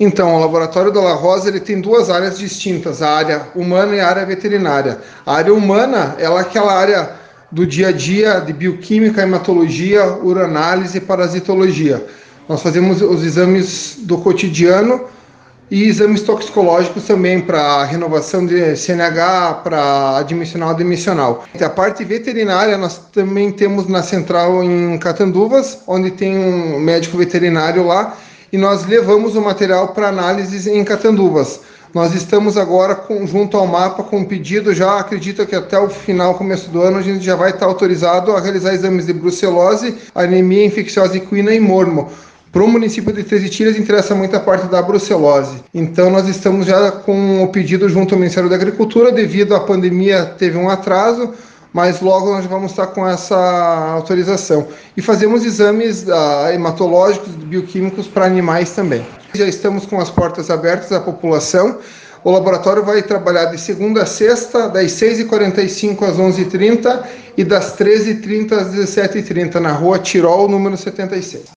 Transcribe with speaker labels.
Speaker 1: Então, o laboratório da La Rosa ele tem duas áreas distintas, a área humana e a área veterinária. A área humana ela é aquela área do dia a dia de bioquímica, hematologia, uranálise e parasitologia. Nós fazemos os exames do cotidiano e exames toxicológicos também para renovação de CNH, para admissional demissional. A parte veterinária nós também temos na central em Catanduvas, onde tem um médico veterinário lá e nós levamos o material para análise em Catanduvas. Nós estamos agora com, junto ao mapa com um pedido, já acredito que até o final, começo do ano, a gente já vai estar autorizado a realizar exames de brucelose, anemia infecciosa equina e mormo. Para o município de Três Tiras interessa muito a parte da brucelose. Então nós estamos já com o pedido junto ao Ministério da Agricultura, devido à pandemia teve um atraso, mas logo nós vamos estar com essa autorização. E fazemos exames uh, hematológicos, bioquímicos para animais também. Já estamos com as portas abertas à população. O laboratório vai trabalhar de segunda a sexta, das 6h45 às 11h30 e das 13h30 às 17h30, na rua Tirol, número 76.